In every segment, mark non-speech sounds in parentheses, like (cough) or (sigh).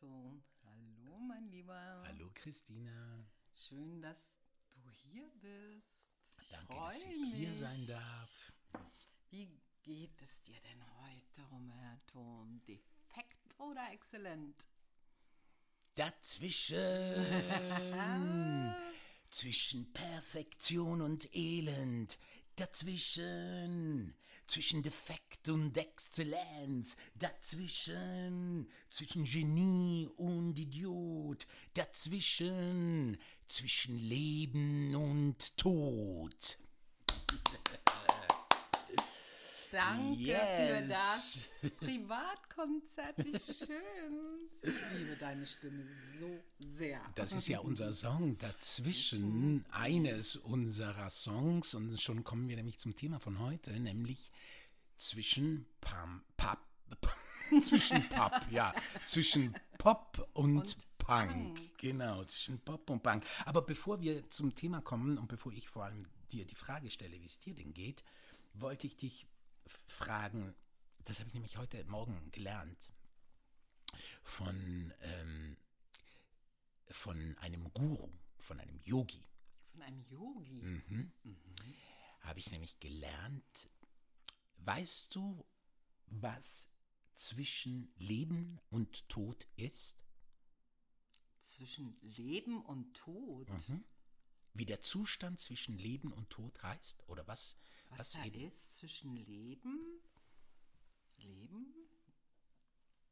Roberto. Hallo, mein Lieber. Hallo, Christina. Schön, dass du hier bist. Ich Danke, dass ich mich. hier sein darf. Wie geht es dir denn heute, Roberto? Defekt oder exzellent? Dazwischen. (laughs) zwischen Perfektion und Elend. Dazwischen. Zwischen Defekt und Exzellenz. Dazwischen. Zwischen Genie und Idiot. Dazwischen. Zwischen Leben und Tod. (laughs) Danke für Yes. das Privatkonzert. Wie schön. Ich liebe deine Stimme so sehr. Das ist ja unser Song dazwischen, eines unserer Songs. Und schon kommen wir nämlich zum Thema von heute, nämlich zwischen Pam, Pop, (laughs) zwischen Pop, ja, zwischen Pop und, Und Punk. Punk. Genau, zwischen Pop und Punk. Aber bevor wir zum Thema kommen und bevor ich vor allem dir die Frage stelle, wie es dir denn geht, wollte ich dich fragen, das habe ich nämlich heute Morgen gelernt, von, ähm, von einem Guru, von einem Yogi, Von einem Yogi. Mhm. habe ich nämlich gelernt, weißt du, was zwischen Leben und Tod ist? Zwischen Leben und Tod. Mhm. Wie der Zustand zwischen Leben und Tod heißt? Oder was? Was, da eben- ist zwischen Leben, Leben,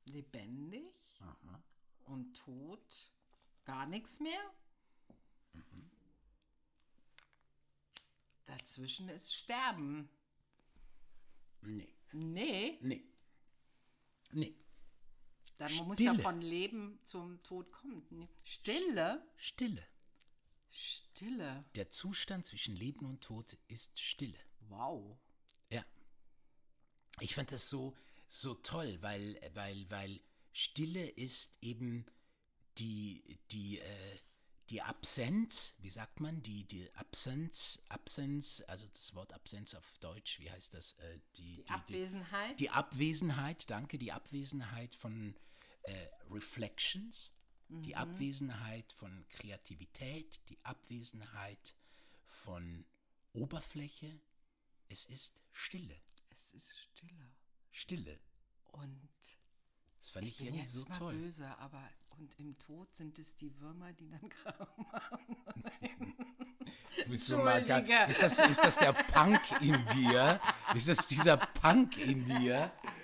lebendig Aha. und Tod, gar nichts mehr. Mhm. Dazwischen ist Sterben. Nee, Nee, nee, nee. dann muss ja Stille. von Leben zum Tod kommen. Stille, Stille. Stille. Der Zustand zwischen Leben und Tod ist Stille. Wow. Ja. Ich fand das so, so toll, weil, weil, weil Stille ist eben die, die, äh, die Absenz, wie sagt man, die, die Absenz, Absenz, also das Wort Absenz auf Deutsch, wie heißt das? Äh, die, Die Abwesenheit. Die Abwesenheit, danke, die Abwesenheit von äh, Reflections, die Abwesenheit von Kreativität, die Abwesenheit von Oberfläche. Es ist Stille. es ist Stille. Stille. Und Das fand ich, ich bin irgendwie jetzt so mal toll. böse, aber und im Tod sind es die Würmer, die dann (laughs) Kram machen. (laughs) So ist, das, ist das der Punk in dir? Ist das dieser Punk in dir? (laughs)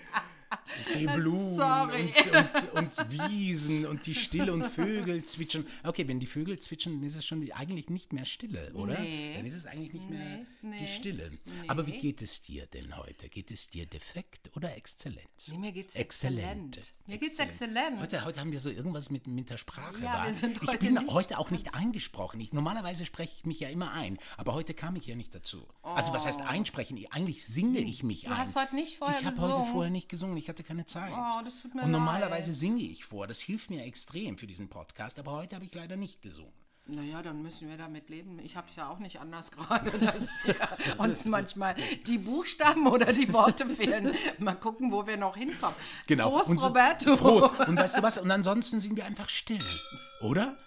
Ich sehe (laughs) Blumen Sorry. und, und, (laughs) und Wiesen und die Stille und Vögel zwitschern. Okay, wenn die Vögel zwitschern, dann ist es schon eigentlich nicht mehr Stille, oder? Nee. Dann ist es eigentlich nicht mehr Nee, die nee, Stille. Aber wie nee. geht es dir denn heute? Geht es dir defekt oder Exzellenz? Nee, mir geht's Exzellent. exzellent. Mir geht's exzellent. Heute, heute haben wir so irgendwas mit, mit der Sprache. Ja, wir sind ich heute bin nicht heute auch nicht eingesprochen. Ich, normalerweise spreche ich mich ja immer ein, aber heute kam ich ja nicht dazu. Also was heißt einsprechen? Ich- Eigentlich singe ich mich Oh. Du ein. hast heute nicht vorher Ich habe heute gesungen. vorher nicht gesungen, ich hatte keine Zeit. Oh, das tut mir Und normalerweise leid. singe ich vor. Das hilft mir extrem für diesen Podcast, aber heute habe ich leider nicht gesungen. Naja, dann müssen wir damit leben. Ich habe es ja auch nicht anders (laughs) gerade, dass wir uns manchmal die Buchstaben oder die Worte fehlen. Mal gucken, wo wir noch hinkommen. Genau. Prost, Und Roberto. Prost. Und weißt du was? Und ansonsten sind wir einfach still, oder?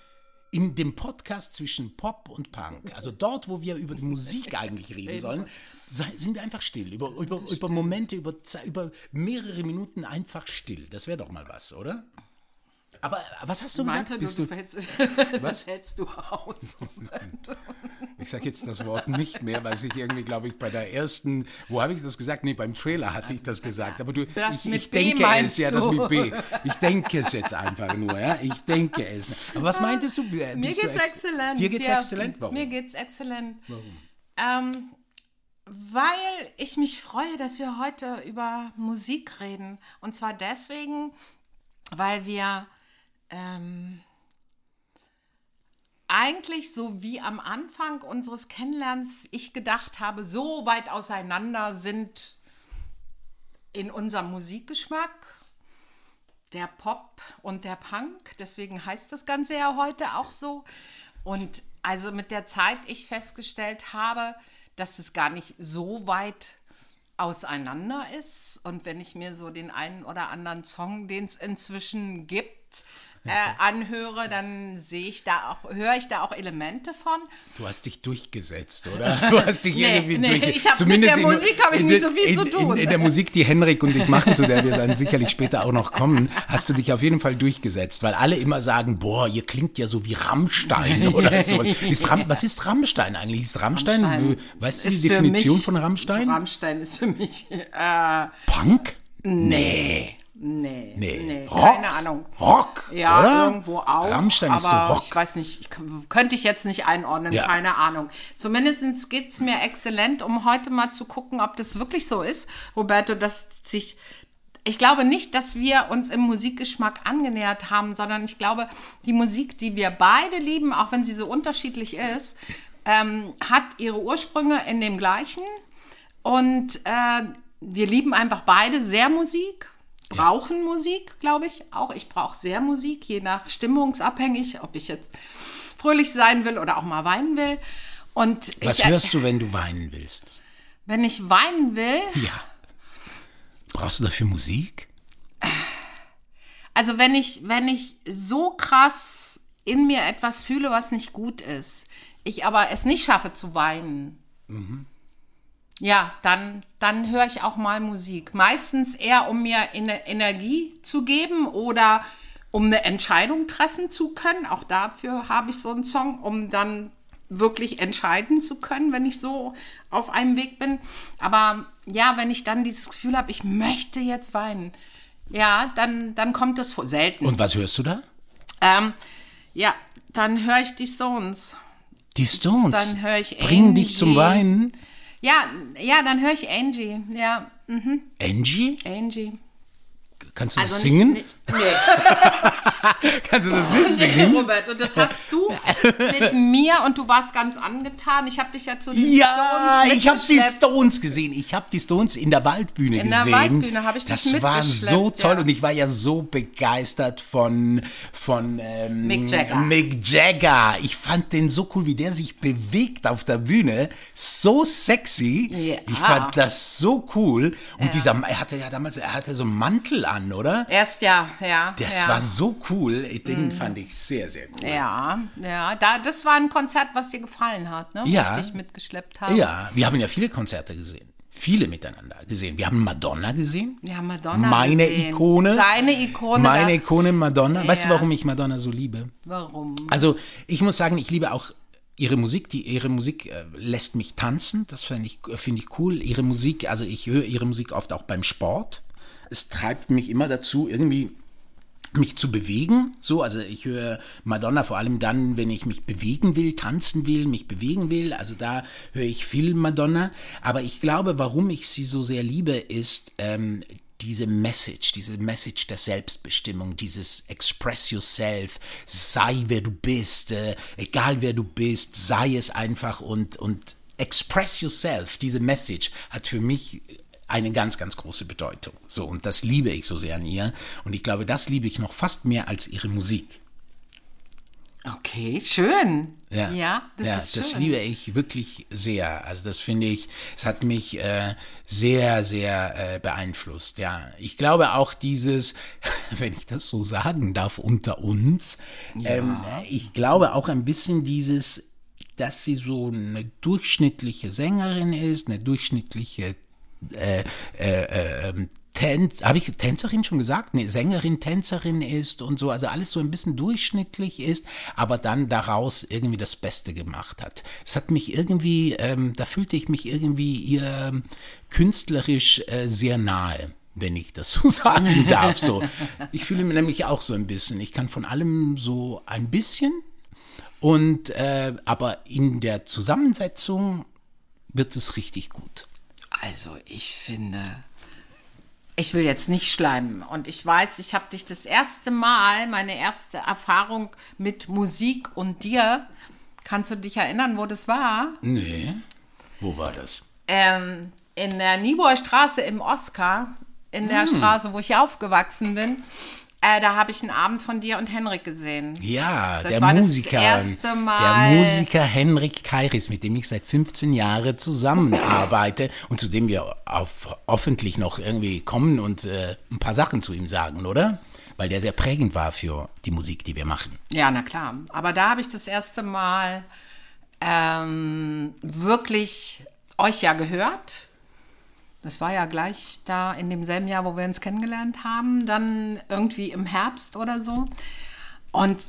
In dem Podcast zwischen Pop und Punk, also dort, wo wir über die Musik (laughs) eigentlich reden sollen, sind wir einfach still. Über, über, über Momente, über, über mehrere Minuten einfach still. Das wäre doch mal was, oder? Aber was hast du Meinst gesagt? du, Bist du, du, hältst, das hältst du aus? (laughs) ich sage jetzt das Wort nicht mehr, weil ich irgendwie, glaube ich, bei der ersten, wo habe ich das gesagt? Nee, beim Trailer hatte ich das gesagt. Aber du, Das ich, ich denke es, meinst ja, das du? mit B. Ich denke es jetzt einfach nur, ja. Ich denke es. Aber was meintest du? Mir Bist du geht's ex- exzellent. Dir geht's Ja, exzellent? Warum? Mir geht's exzellent. Warum? Ähm, weil ich mich freue, dass wir heute über Musik reden. Und zwar deswegen, weil wir ähm, eigentlich so wie am Anfang unseres Kennenlernens ich gedacht habe, so weit auseinander sind in unserem Musikgeschmack der Pop und der Punk. Deswegen heißt das Ganze ja heute auch so. Und also mit der Zeit ich festgestellt habe, dass es gar nicht so weit auseinander ist. Und wenn ich mir so den einen oder anderen Song, den es inzwischen gibt, äh, anhöre, dann sehe ich da auch, höre ich da auch Elemente von. Du hast dich durchgesetzt, oder? (laughs) Du hast dich Nee, irgendwie nee, durchgesetzt. ich hab- mit der Musik hab ich nicht so viel in, zu tun. In, in der Musik, die Henrik und ich machen, zu der wir dann sicherlich später auch noch kommen, hast du dich auf jeden Fall durchgesetzt, weil alle immer sagen, boah, ihr klingt ja so wie Rammstein (laughs) oder so. Ist Ram, was ist Rammstein eigentlich? Ist Rammstein, Rammstein weißt du die Definition mich- von Rammstein? Rammstein ist für mich, äh, Punk? Nee. Nee, Nee. nee, Rock? keine Ahnung. Rock, Ja, oder? irgendwo auch. Rammstein ist so Rock. ich weiß nicht, ich, könnte ich jetzt nicht einordnen, Ja. keine Ahnung. Zumindest geht es mir exzellent, um heute mal zu gucken, ob das wirklich so ist, Roberto, dass sich. Ich glaube nicht, dass wir uns im Musikgeschmack angenähert haben, sondern ich glaube, die Musik, die wir beide lieben, auch wenn sie so unterschiedlich ist, ähm, hat ihre Ursprünge in dem gleichen. Und äh, wir lieben einfach beide sehr Musik, brauchen Musik, glaube ich. Auch ich brauche sehr Musik, je nach stimmungsabhängig, ob ich jetzt fröhlich sein will oder auch mal weinen will. Und Was ich, hörst du, wenn du weinen willst? wenn ich weinen will, Ja. Brauchst du dafür Musik? also wenn ich, wenn ich so krass in mir etwas fühle, was nicht gut ist, ich aber es nicht schaffe zu weinen, ja, dann, dann höre ich auch mal Musik. Meistens eher, um mir Ener- Energie zu geben oder um eine Entscheidung treffen zu können. Auch dafür habe ich so einen Song, um dann wirklich entscheiden zu können, wenn ich so auf einem Weg bin. Aber ja, wenn ich dann dieses Gefühl habe, ich möchte jetzt weinen, ja, dann, dann kommt es vor. Selten. Und was hörst du da? ähm, ja, dann höre ich die Stones. Die Stones. Dann höre ich Bringen dich zum Angie. Weinen. Ja, ja, dann höre ich Angie. Ja, Angie? Angie. Kannst du das Also singen? Nicht, nicht, nee. (laughs) Kannst du das nicht Nee, singen? Robert, und das hast du mit mir und du warst ganz angetan. Ich habe dich ja zu den Ja, Stones ich habe die. Stones gesehen. Ich habe die Stones in der Waldbühne In der gesehen. Waldbühne habe ich dich Das war so toll ja. und ich war ja so begeistert von von ähm, Mick Jagger. Mick Jagger. Ich fand den so cool, wie der sich bewegt auf der Bühne. So sexy. Ja. Ich fand das so cool. Und dieser, er hatte ja damals, er hatte so einen Mantel an, oder? Erst ja, ja. Das ja. war so cool. Den fand ich sehr, sehr cool. Ja, ja, da, das war ein Konzert, was dir gefallen hat, ne? Ja. Ich dich mitgeschleppt habe. Ja, wir haben ja viele Konzerte gesehen. Viele miteinander gesehen. Wir haben Madonna gesehen. Ja, Madonna. Meine gesehen. Ikone. Deine Ikone. Meine Ikone Madonna. Weißt du, Ja. warum ich Madonna so liebe? Warum? Also, ich muss sagen, ich liebe auch ihre Musik. Die, ihre Musik äh, lässt mich tanzen. Das finde ich, finde ich cool. Ihre Musik, also ich höre ihre Musik oft auch beim Sport. Es treibt mich immer dazu, irgendwie mich zu bewegen. So, also ich höre Madonna vor allem dann, wenn ich mich bewegen will, tanzen will, mich bewegen will. Also da höre ich viel Madonna. Aber ich glaube, warum ich sie so sehr liebe, ist ähm, diese Message, diese Message der Selbstbestimmung, dieses Express yourself, sei wer du bist, äh, egal wer du bist, sei es einfach und, und express yourself, diese Message hat für mich eine ganz, ganz große Bedeutung. So, und das liebe ich so sehr an ihr. Und ich glaube, das liebe ich noch fast mehr als ihre Musik. Okay, schön. Ja, ja das ja, ist das schön. liebe ich wirklich sehr. Also das finde ich, es hat mich äh, sehr, sehr äh, beeinflusst. Ja, ich glaube auch dieses, (laughs) wenn ich das so sagen darf, unter uns, ähm, ich glaube auch ein bisschen dieses, dass sie so eine durchschnittliche Sängerin ist, eine durchschnittliche äh, äh, äh, ähm, habe ich Tänzerin schon gesagt? Nee, Sängerin, Tänzerin ist und so, also alles so ein bisschen durchschnittlich ist, aber dann daraus irgendwie das Beste gemacht hat. Das hat mich irgendwie, ähm, da fühlte ich mich irgendwie ihr ähm, künstlerisch äh, sehr nahe wenn ich das (laughs) so sagen darf. So, ich fühle mich nämlich auch so ein bisschen. Ich kann von allem so ein bisschen und äh, aber in der Zusammensetzung wird es richtig gut. Also, ich finde, ich will jetzt nicht schleimen. Und ich weiß, ich habe dich das erste Mal, meine erste Erfahrung mit Musik und dir, kannst du dich erinnern, wo das war? Nee. Wo war das? Ähm, in der Niebuhr Straße im Oscar, in der Straße, wo ich aufgewachsen bin. Äh, da habe ich einen Abend von dir und Henrik gesehen. Ja, Das der war das Musiker. erste Mal. Der Musiker Henrik Kairis, mit dem ich seit 15 Jahren zusammenarbeite und zu dem wir auf, hoffentlich noch irgendwie kommen und äh, ein paar Sachen zu ihm sagen, oder? Weil der sehr prägend war für die Musik, die wir machen. Ja, na klar. Aber da habe ich das erste Mal ähm, wirklich euch ja gehört. Das war ja gleich da in demselben Jahr, wo wir uns kennengelernt haben, dann irgendwie im Herbst oder so. Und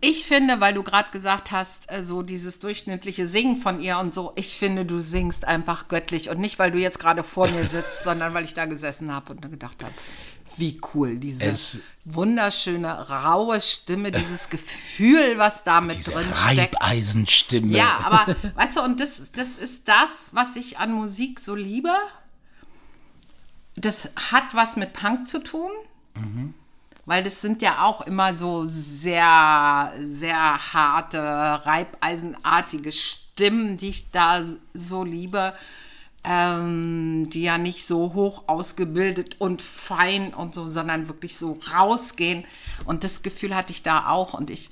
ich finde, weil du gerade gesagt hast, äh, so dieses durchschnittliche Singen von ihr und so, ich finde, du singst einfach göttlich. Und nicht, weil du jetzt gerade vor mir sitzt, (laughs) sondern weil ich da gesessen habe und gedacht habe, wie cool, diese Es- wunderschöne, raue Stimme, dieses Gefühl, was da mit Diese drin steckt. Reibeisenstimme. Ja, aber (laughs) weißt du, und das, das ist das, was ich an Musik so liebe. Das hat was mit Punk zu tun. Weil das sind ja auch immer so sehr, sehr harte, reibeisenartige Stimmen, die ich da so liebe, ähm, die ja nicht so hoch ausgebildet und fein und so, sondern wirklich so rausgehen. Und das Gefühl hatte ich da auch. Und ich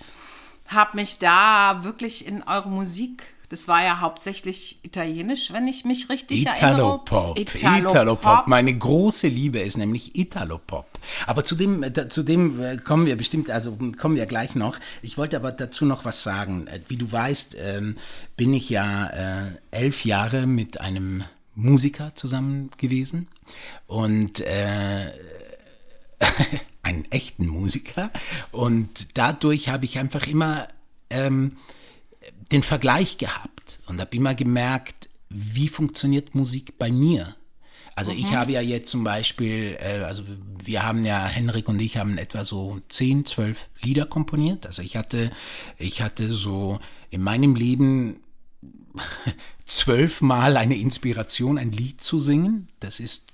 habe mich da wirklich in eure Musik, das war ja hauptsächlich italienisch, wenn ich mich richtig Italopop. erinnere. Italopop. Meine große Liebe ist nämlich Italopop. Aber zu dem, zu dem äh, kommen wir bestimmt, also kommen wir gleich noch. Ich wollte aber dazu noch was sagen. Äh, Wie du weißt, ähm, bin ich ja äh, elf Jahre mit einem Musiker zusammen gewesen und äh, (laughs) einen echten Musiker. Und dadurch habe ich einfach immer ähm, den Vergleich gehabt und habe immer gemerkt, wie funktioniert Musik bei mir. Also ich habe ja jetzt zum Beispiel, äh, also wir haben ja, Henrik und ich haben etwa so 10, 12 Lieder komponiert. Also ich hatte, ich hatte so in meinem Leben (laughs) zwölfmal eine Inspiration, ein Lied zu singen. Das ist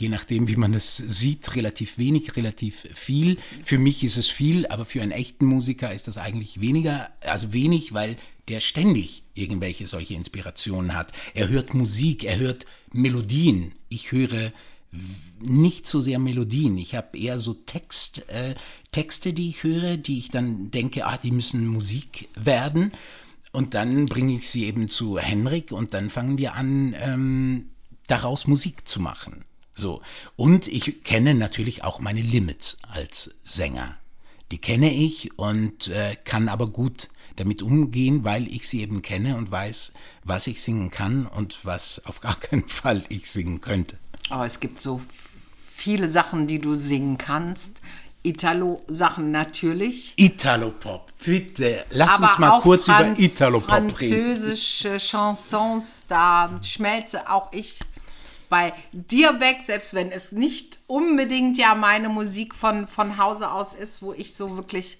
je nachdem, wie man es sieht, relativ wenig, relativ viel. Für mich ist es viel, aber für einen echten Musiker ist das eigentlich weniger, also wenig, weil der ständig irgendwelche solche Inspirationen hat. Er hört Musik, er hört Melodien. Ich höre nicht so sehr Melodien. Ich habe eher so Text, äh, Texte, die ich höre, die ich dann denke, ah, die müssen Musik werden. Und dann bringe ich sie eben zu Henrik und dann fangen wir an, ähm, daraus Musik zu machen. So. Und ich kenne natürlich auch meine Limits als Sänger. Die kenne ich und äh, kann aber gut damit umgehen, weil ich sie eben kenne und weiß, was ich singen kann und was auf gar (laughs) keinen Fall ich singen könnte. Aber es gibt so viele Sachen, die du singen kannst. Italo-Sachen natürlich. Italopop, bitte, lass aber uns mal kurz Franz- über Italopop reden. französische Chansons, da schmelze auch ich bei dir weg, selbst wenn es nicht unbedingt ja meine Musik von, von Hause aus ist, wo ich so wirklich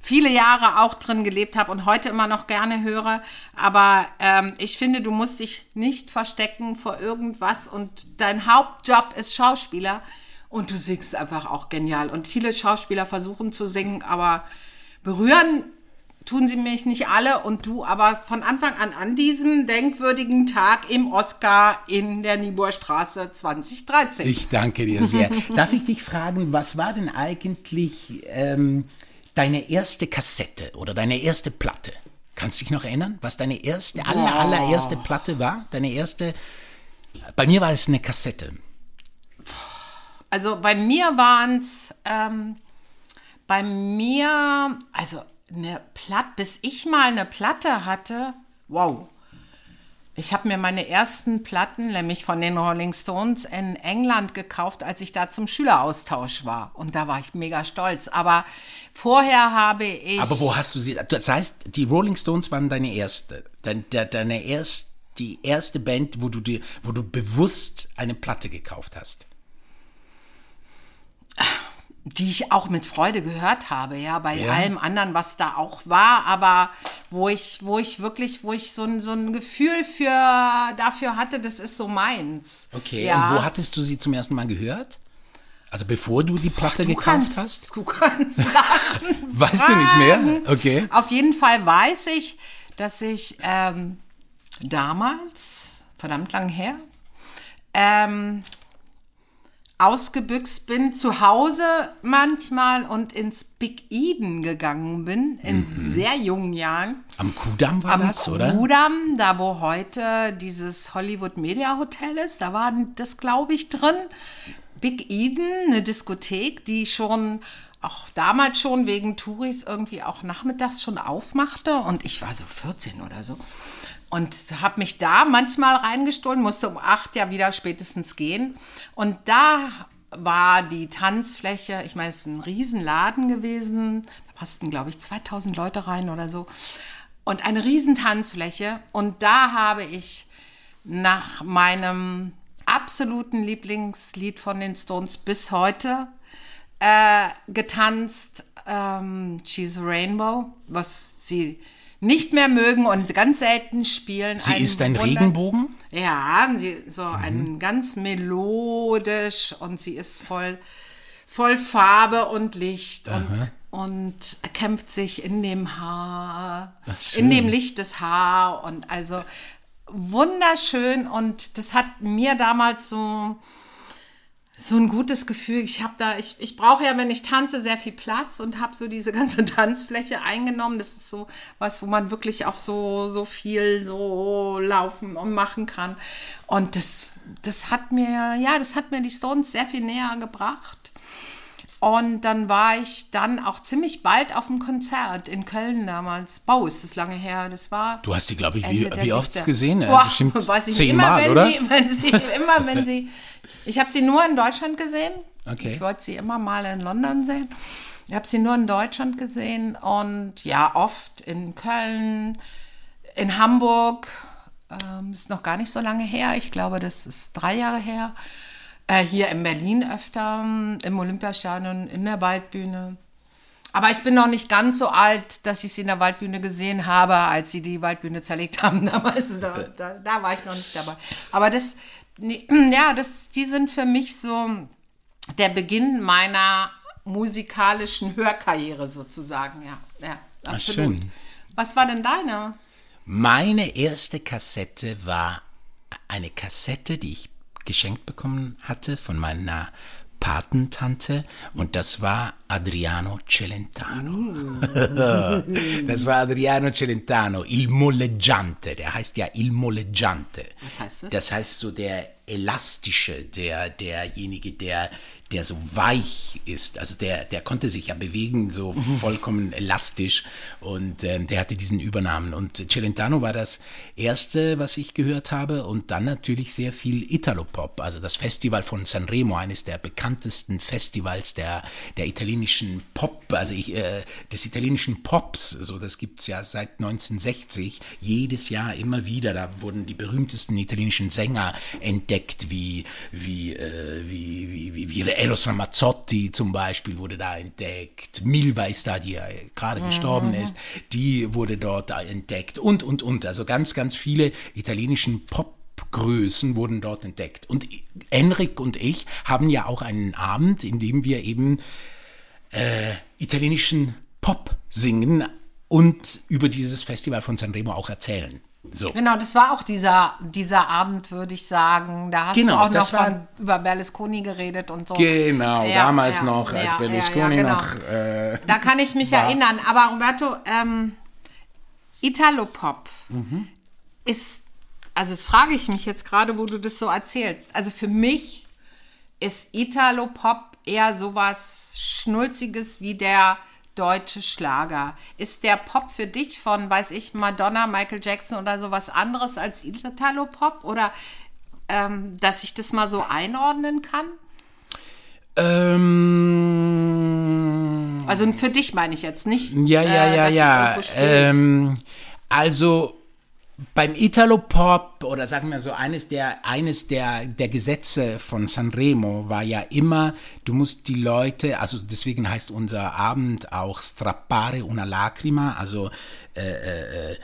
viele Jahre auch drin gelebt habe und heute immer noch gerne höre. Aber ähm, ich finde, du musst dich nicht verstecken vor irgendwas und dein Hauptjob ist Schauspieler und du singst einfach auch genial. Und viele Schauspieler versuchen zu singen, aber berühren tun sie mich nicht alle und du aber von Anfang an an diesem denkwürdigen Tag im Oscar in der Niebuhr Straße 2013. Ich danke dir sehr. (laughs) Darf ich dich fragen, was war denn eigentlich ähm, deine erste Kassette oder deine erste Platte? Kannst du dich noch erinnern, was deine erste, aller, allererste Platte war? Deine erste, bei mir war es eine Kassette. Also bei mir waren es, ähm, bei mir, also eine Platte, bis ich mal eine Platte hatte, wow. Ich habe mir meine ersten Platten, nämlich von den Rolling Stones, in England gekauft, als ich da zum Schüleraustausch war. Und da war ich mega stolz. Aber vorher habe ich. Aber wo hast du sie? Das heißt, die Rolling Stones waren deine erste, dein, de, deine erst, die erste Band, wo du dir, wo du bewusst eine Platte gekauft hast. Die ich auch mit Freude gehört habe, ja, bei Ja. allem anderen, was da auch war, aber wo ich, wo ich wirklich, wo ich so ein, so ein Gefühl für, dafür hatte, das ist so meins. Okay. ja. Und wo hattest du sie zum ersten Mal gehört? Also bevor du die Platte du gekauft kannst, hast? Du kannst (laughs) Sachen Weißt du nicht mehr? Okay. Auf jeden Fall weiß ich, dass ich ähm, damals, verdammt lang her, ähm, ausgebüxt bin, zu Hause manchmal und ins Big Eden gegangen bin, in sehr jungen Jahren. Am Kudamm war Am das, oder? Kudamm, da wo heute dieses Hollywood Media Hotel ist, da war das, glaube ich, drin. Big Eden, eine Diskothek, die schon auch damals schon wegen Touris irgendwie auch nachmittags schon aufmachte und ich war so 14 oder so und habe mich da manchmal reingestohlen, musste um acht ja wieder spätestens gehen. Und da war die Tanzfläche, ich meine, es ist ein Riesenladen gewesen, da passten glaube ich 2000 Leute rein oder so. Und eine riesen Tanzfläche und da habe ich nach meinem absoluten Lieblingslied von den Stones bis heute äh, getanzt, ähm, She's a Rainbow, was sie nicht mehr mögen und ganz selten spielen. Sie ist ein Wunder- Regenbogen? Ja, sie, so Mhm. ein ganz melodisch und sie ist voll, voll Farbe und Licht und, und kämpft sich in dem Haar, schön. in dem Licht des Haar und also wunderschön und das hat mir damals so so ein gutes Gefühl. Ich habe da, ich, ich brauche ja, wenn ich tanze, sehr viel Platz und habe so diese ganze (laughs) Tanzfläche eingenommen. Das ist so was, wo man wirklich auch so, so viel so laufen und machen kann. Und das, das hat mir, ja, das hat mir die Stones sehr viel näher gebracht. Und dann war ich dann auch ziemlich bald auf dem Konzert in Köln damals. Bau ist das lange her. Das war Du hast die, glaube ich, Ende wie, wie oft 70er. gesehen? Boah, Bestimmt weiß ich. Immer zehnmal, wenn oder? Sie, (laughs) wenn sie, immer wenn sie. Ich habe sie nur in Deutschland gesehen. Okay. Ich wollte sie immer mal in London sehen. Ich habe sie nur in Deutschland gesehen und ja, oft in Köln, in Hamburg. Ähm, ist noch gar nicht so lange her. Ich glaube, das ist drei Jahre her. Äh, hier in Berlin öfter, im Olympiastadion, in der Waldbühne. Aber ich bin noch nicht ganz so alt, dass ich sie in der Waldbühne gesehen habe, als sie die Waldbühne zerlegt (laughs) haben damals. Da, da, da war ich noch nicht dabei. Aber das, nee, (clears throat) ja, das, die sind für mich so der Beginn meiner musikalischen Hörkarriere sozusagen. Ja, ja absolut. schön. Was war denn deine? Meine erste Kassette war eine Kassette, die ich geschenkt bekommen hatte von meiner Patentante und das war Adriano Celentano. (laughs) das war Adriano Celentano, Il Molleggiante, der heißt ja Il Molleggiante. Was heißt das? Das heißt so der elastische, der derjenige, der der so weich ist, also der der konnte sich ja bewegen so vollkommen elastisch. Und ähm, der hatte diesen Übernamen. Und Celentano war das erste, was ich gehört habe. Und dann natürlich sehr viel Italo-Pop, also das Festival von Sanremo, eines der bekanntesten Festivals der der italienischen Pop, also ich, äh, des italienischen Pops, so das gibt's ja seit 1960 jedes Jahr immer wieder, da wurden die berühmtesten italienischen Sänger entdeckt, wie wie äh, wie wie, wie, wie Eros Ramazzotti zum Beispiel wurde da entdeckt, Milva ist da, die ja gerade gestorben ist, die wurde dort entdeckt und und und, also ganz ganz viele italienischen Pop Größen wurden dort entdeckt. Und Enrik und ich haben ja auch einen Abend, in dem wir eben äh, italienischen Pop singen und über dieses Festival von Sanremo auch erzählen. So. Genau, das war auch dieser, dieser Abend, würde ich sagen. Da hast Genau, du auch noch war- über Berlusconi geredet und so. Genau, Ja, damals ja, noch, als ja, Berlusconi genau. noch. Äh, Da kann ich mich war. erinnern. Aber Roberto, ähm, Italo-Pop Mhm. ist, also das frage ich mich jetzt gerade, wo du das so erzählst. Also für mich ist Italo-Pop eher sowas Schnulziges wie der deutsche Schlager. Ist der Pop für dich von, weiß ich, Madonna, Michael Jackson oder sowas anderes als Italo-Pop? Oder ähm, dass ich das mal so einordnen kann? ähm, Also für dich meine ich jetzt nicht. Ja, ja, äh, ja, ja. Ähm, also beim Italo-Pop oder sagen wir so, eines der, eines der, der Gesetze von Sanremo war ja immer, du musst die Leute, also deswegen heißt unser Abend auch Strappare una lacrima, also äh, äh, äh,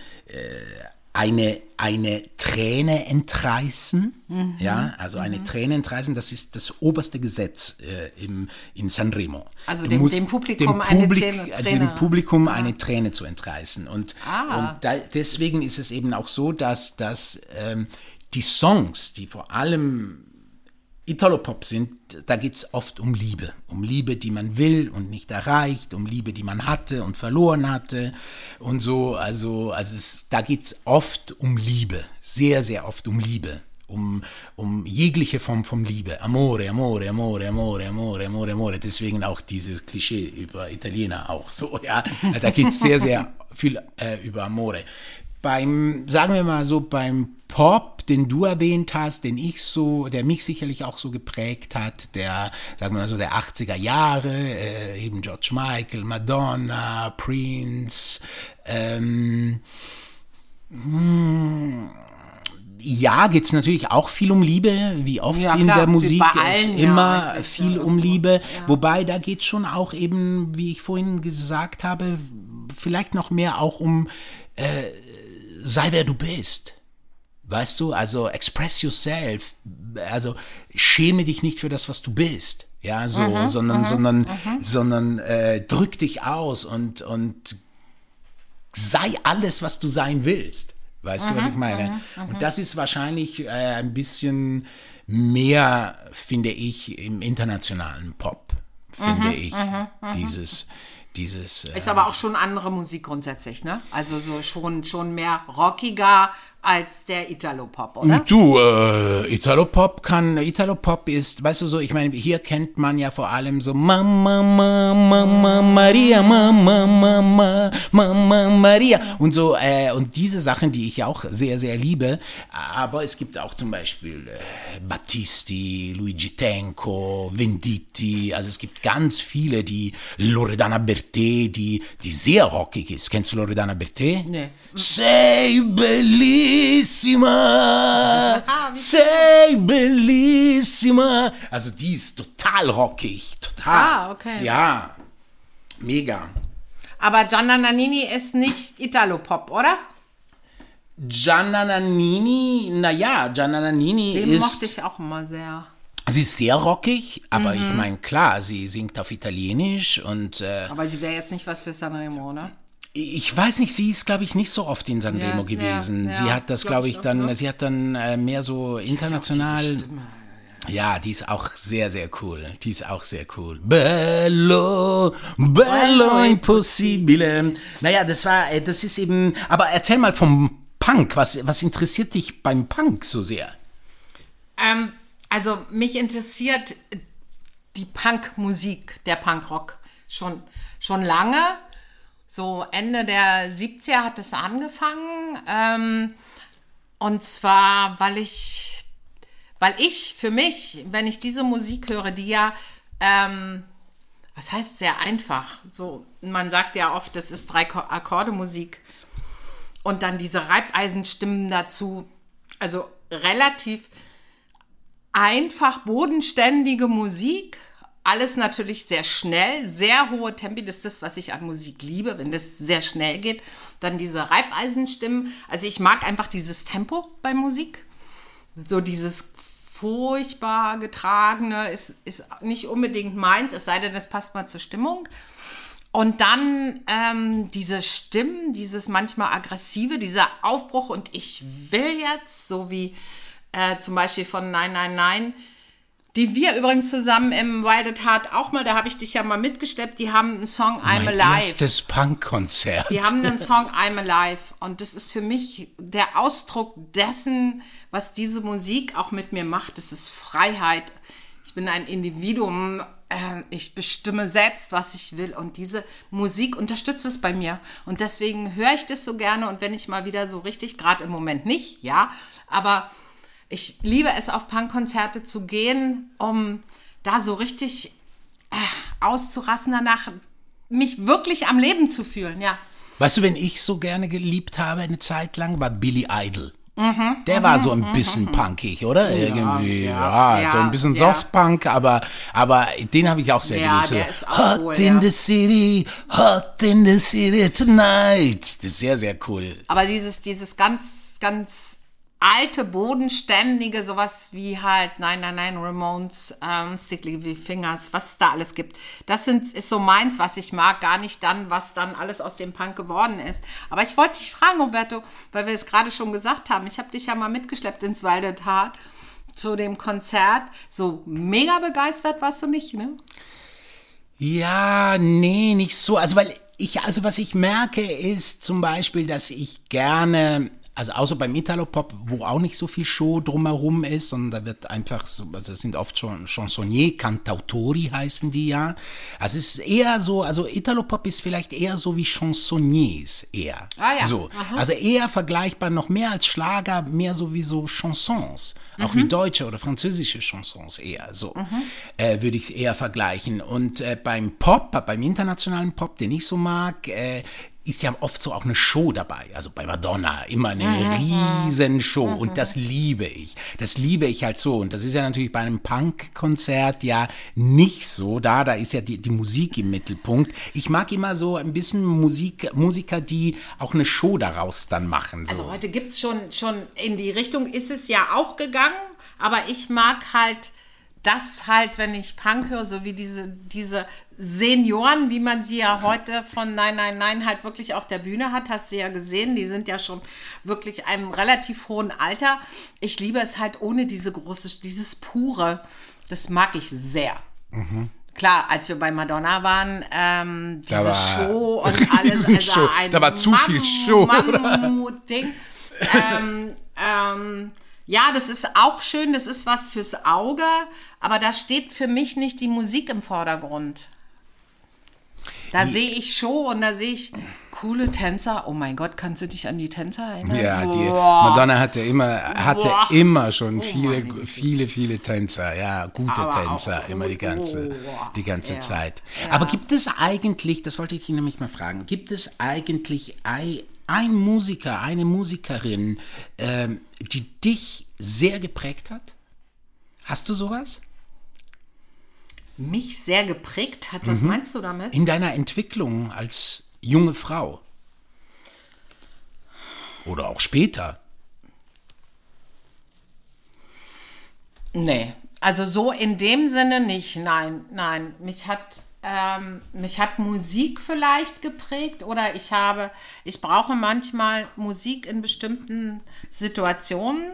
eine, eine Träne entreißen, Mhm. ja, also eine Träne entreißen, das ist das oberste Gesetz äh, im, in Sanremo. Also Du dem- musst dem Publikum eine Träne-. Dem Publikum eine Träne zu entreißen. Und, Ah. und da, deswegen ist es eben auch so, dass, dass ähm, die Songs, die vor allem Italo-Pop sind, da geht es oft um Liebe. Um Liebe, die man will und nicht erreicht, um Liebe, die man hatte und verloren hatte und so. Also, also es, da geht es oft um Liebe. Sehr, sehr oft um Liebe. Um, um jegliche Form von Liebe. Amore, amore, amore, amore, amore, amore, amore. Deswegen auch dieses Klischee über Italiener auch so, (laughs) ja. Da geht es sehr, sehr viel äh, über Amore. Beim, sagen wir mal so, beim Pop, den du erwähnt hast, den ich so, der mich sicherlich auch so geprägt hat, der, sagen wir mal so, der 80er Jahre, äh, eben George Michael, Madonna, Prince, ähm, hm, ja, geht es natürlich auch viel um Liebe, wie oft Ja, in klar, der Musik ist allen, ja, immer eigentlich, viel ja, um. Liebe. Ja. Wobei da geht es schon auch eben, wie ich vorhin gesagt habe, vielleicht noch mehr auch um äh, sei wer du bist. Weißt du, also express yourself, also schäme dich nicht für das, was du bist. Ja, so, Mhm, sondern, sondern, sondern äh, drück dich aus und, und sei alles, was du sein willst. Weißt du, was ich meine? Und das ist wahrscheinlich äh, ein bisschen mehr, finde ich, im internationalen Pop, finde ich, dieses, dieses. Äh, Ist aber auch schon andere Musik grundsätzlich, ne? Also so schon, schon mehr rockiger als der Italo-Pop, oder? Du, äh, Italo-Pop kann, Italo-Pop ist, weißt du so, ich meine, hier kennt man ja vor allem so Mama, Mama, Mama, Maria, Mama, Mama, Mama, Maria und so, äh, und diese Sachen, die ich auch sehr, sehr liebe, aber es gibt auch zum Beispiel äh, Battisti, Luigi Tenco, Venditti, also es gibt ganz viele, die Loredana Bertè, die, die sehr rockig ist. Kennst du Loredana Bertè? Nee. Sei bellissima, (laughs) sei bellissima. Also die ist total rockig, total. Ah, okay. Ja, mega. Aber Gianna Nannini ist nicht Italo-Pop, oder? Gianna Nannini, naja, Gianna Nannini Den ist... mochte ich auch immer sehr. Sie ist sehr rockig, aber Mhm. ich meine, klar, sie singt auf Italienisch und äh, Aber die wäre jetzt nicht was für Sanremo, ne? Ich weiß nicht, sie ist, glaube ich, nicht so oft in Sanremo Ja, gewesen. ja, sie hat das, glaub glaube ich ich, auch, dann, ne? sie hat dann äh, mehr so international. Diese Stimme. Ja, die ist auch sehr, sehr cool. Die ist auch sehr cool. Bello, bello impossibile. Naja, das war, äh, das ist eben, aber erzähl mal vom Punk. Was, was interessiert dich beim Punk so sehr? Ähm, also mich interessiert die Punkmusik, der Punkrock schon, schon lange. So Ende der 70er hat es angefangen. Ähm, und zwar, weil ich, weil ich für mich, wenn ich diese Musik höre, die ja, ähm, was heißt sehr einfach? So, man sagt ja oft, das ist drei Ko- Akkorde Musik und dann diese Reibeisenstimmen dazu. Also relativ einfach bodenständige Musik. Alles natürlich sehr schnell, sehr hohe Tempi. Das ist das, was ich an Musik liebe, wenn das sehr schnell geht. Dann diese Reibeisenstimmen. Also ich mag einfach dieses Tempo bei Musik. So dieses furchtbar getragene ist, ist nicht unbedingt meins, es sei denn, es passt mal zur Stimmung. Und dann ähm, diese Stimmen, dieses manchmal aggressive, dieser Aufbruch und ich will jetzt, so wie äh, zum Beispiel von Nein, Nein, Nein, die wir übrigens zusammen im Wild at Heart auch mal, da habe ich dich ja mal mitgeschleppt, die haben einen Song I'm Mein Alive. erstes Punkkonzert. Die haben einen Song I'm Alive und das ist für mich der Ausdruck dessen, was diese Musik auch mit mir macht. Das ist Freiheit. Ich bin ein Individuum. äh, Ich bestimme selbst, was ich will und diese Musik unterstützt es bei mir und deswegen höre ich das so gerne und wenn ich mal wieder so richtig, gerade im Moment nicht, ja, aber ich liebe es, auf Punkkonzerte zu gehen, um da so richtig äh, auszurasten, danach mich wirklich am Leben zu fühlen, ja. Weißt du, wenn ich so gerne geliebt habe eine Zeit lang, war Billy Idol. Mhm, Der war so ein bisschen punkig, oder? Irgendwie, ja, ja, so ein bisschen ja. Softpunk, aber, aber den habe ich auch sehr Ja, geliebt. Der ist auch hot cool, in ja. the city, hot in the city tonight. Das ist sehr, sehr cool. Aber dieses, dieses ganz, ganz alte, bodenständige, sowas wie halt, nein, nein, nein, Ramones, ähm, Stickly wie Fingers, was es da alles gibt. Das sind, ist so meins, was ich mag, gar nicht dann, was dann alles aus dem Punk geworden ist. Aber ich wollte dich fragen, Roberto, weil wir es gerade schon gesagt haben, ich habe dich ja mal mitgeschleppt ins Wild at Heart zu dem Konzert. So mega begeistert warst du nicht, ne? Ja, nee, nicht so. Also, weil ich, also was ich merke, ist zum Beispiel, dass ich gerne also außer beim Italo-Pop, wo auch nicht so viel Show drumherum ist, sondern da wird einfach, so, also das sind oft schon Chansonnier, Cantautori heißen die ja. Also es ist eher so, also Italo-Pop ist vielleicht eher so wie Chansonniers eher. Ah ja. So. Also eher vergleichbar, noch mehr als Schlager, mehr so wie so Chansons. Auch wie deutsche oder französische Chansons eher so. Äh, würde ich eher vergleichen. Und äh, beim Pop, beim internationalen Pop, den ich so mag, äh, ist ja oft so auch eine Show dabei. Also bei Madonna immer eine riesen Show und das liebe ich. Das liebe ich halt so. Und das ist ja natürlich bei einem Punk-Konzert ja nicht so. Da, da ist ja die, die Musik im Mittelpunkt. Ich mag immer so ein bisschen Musik, Musiker, die auch eine Show daraus dann machen. So. Also heute gibt es schon, schon in die Richtung, ist es ja auch gegangen, aber ich mag halt das halt, wenn ich Punk höre, so wie diese, diese Senioren, wie man sie ja heute von Nein, Nein, Nein halt wirklich auf der Bühne hat, hast du ja gesehen, die sind ja schon wirklich einem relativ hohen Alter. Ich liebe es halt ohne diese große, dieses pure, das mag ich sehr. Klar, als wir bei Madonna waren, ähm, diese Da war Show (laughs) und alles, also ein Da war zu viel Show, oder? Mammut-Ding. ähm, ähm, ja, das ist auch schön, das ist was fürs Auge, aber da steht für mich nicht die Musik im Vordergrund. Da sehe ich Show und da sehe ich coole Tänzer. Oh mein Gott, kannst du dich an die Tänzer erinnern? Ja, die Boah. Madonna hatte immer, hatte Boah. immer schon Oh viele, viele, viele Tänzer, ja, gute Aber auch Tänzer, immer die ganze, die ganze Ja. Zeit. Ja. Aber gibt es eigentlich, das wollte ich dich nämlich mal fragen, gibt es eigentlich ein, ein Musiker, eine Musikerin, ähm, die dich sehr geprägt hat? Hast du sowas? Mich sehr geprägt hat. Was meinst du damit? In deiner Entwicklung als junge Frau? Oder auch später? Nee, also so in dem Sinne nicht. Nein, nein. Mich hat, ähm, mich hat Musik vielleicht geprägt oder ich habe, ich brauche manchmal Musik in bestimmten Situationen.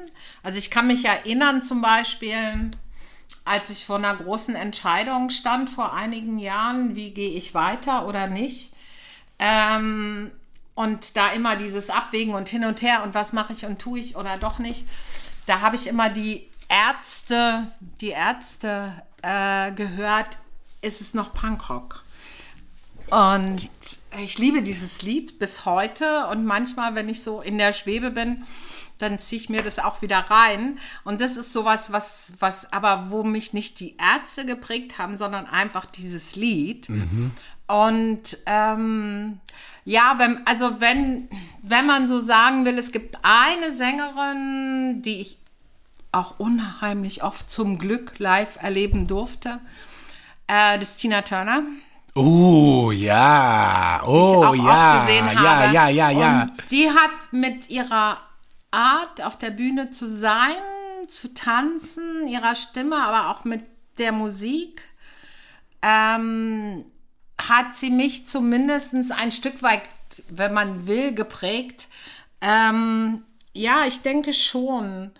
Also ich kann mich erinnern zum Beispiel, als ich vor einer großen Entscheidung stand vor einigen Jahren, wie gehe ich weiter oder nicht. Ähm, und da immer dieses Abwägen und hin und her und was mache ich und tue ich oder doch nicht. Da habe ich immer die Ärzte, die Ärzte äh, gehört, ist es noch Punkrock. Und ich liebe dieses Lied bis heute und manchmal, wenn ich so in der Schwebe bin, dann ziehe ich mir das auch wieder rein. Und das ist sowas, was, was aber wo mich nicht die Ärzte geprägt haben, sondern einfach dieses Lied. Und ähm, ja, wenn, also wenn, wenn man so sagen will, es gibt eine Sängerin, die ich auch unheimlich oft zum Glück live erleben durfte, äh, das ist Tina Turner. Oh ja, oh ja, ja, ja, ja, ja. Und die hat mit ihrer Art auf der Bühne zu sein, zu tanzen, ihrer Stimme, aber auch mit der Musik, ähm, hat sie mich zumindest ein Stück weit, wenn man will, geprägt. Ähm, ja, ich denke schon.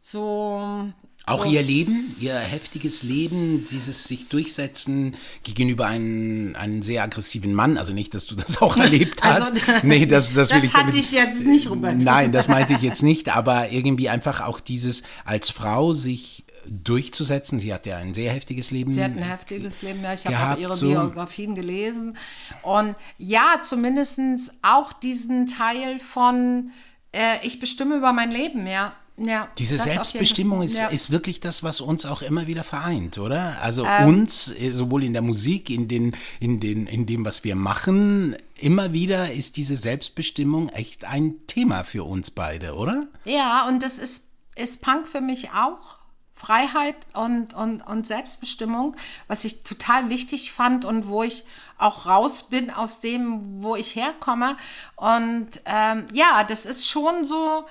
So. Auch ihr Leben, ihr heftiges Leben, dieses sich durchsetzen gegenüber einem, einem sehr aggressiven Mann. Also nicht, dass du das auch (laughs) erlebt Also, hast. (laughs) nee, das, das, will das ich hatte damit- ich jetzt nicht, Robert. Nein, das meinte ich jetzt (laughs) nicht, aber irgendwie einfach auch dieses als Frau sich durchzusetzen. Sie hat ja ein sehr heftiges Leben. Sie hat ein heftiges Leben, ja. Ich habe auch ihre so. Biografien gelesen. Und ja, zumindest auch diesen Teil von äh, ich bestimme über mein Leben, ja. Ja Diese Selbstbestimmung ist, ja. ist wirklich das, was uns auch immer wieder vereint, oder? Also Ähm. uns, äh, sowohl in der Musik, in, den, in, den, in dem, was wir machen, immer wieder ist diese Selbstbestimmung echt ein Thema für uns beide, oder? Ja, und das ist, ist Punk für mich auch. Freiheit und, und, und Selbstbestimmung, was ich total wichtig fand und wo ich auch raus bin aus dem, wo ich herkomme. Und ähm, ja, das ist schon so,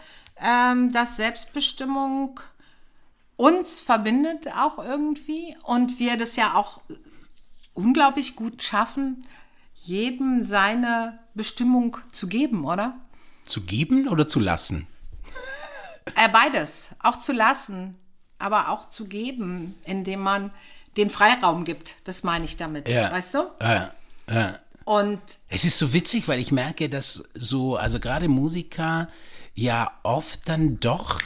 ähm, dass Selbstbestimmung uns verbindet auch irgendwie und wir das ja auch unglaublich gut schaffen, jedem seine Bestimmung zu geben, oder? Zu geben oder zu lassen? Äh, beides, auch zu lassen. aber auch zu geben, indem man den Freiraum gibt. Das meine ich damit. Ja. Weißt du? Ja, ja. Und Es ist so witzig, weil ich merke, dass so, also gerade Musiker ja oft dann doch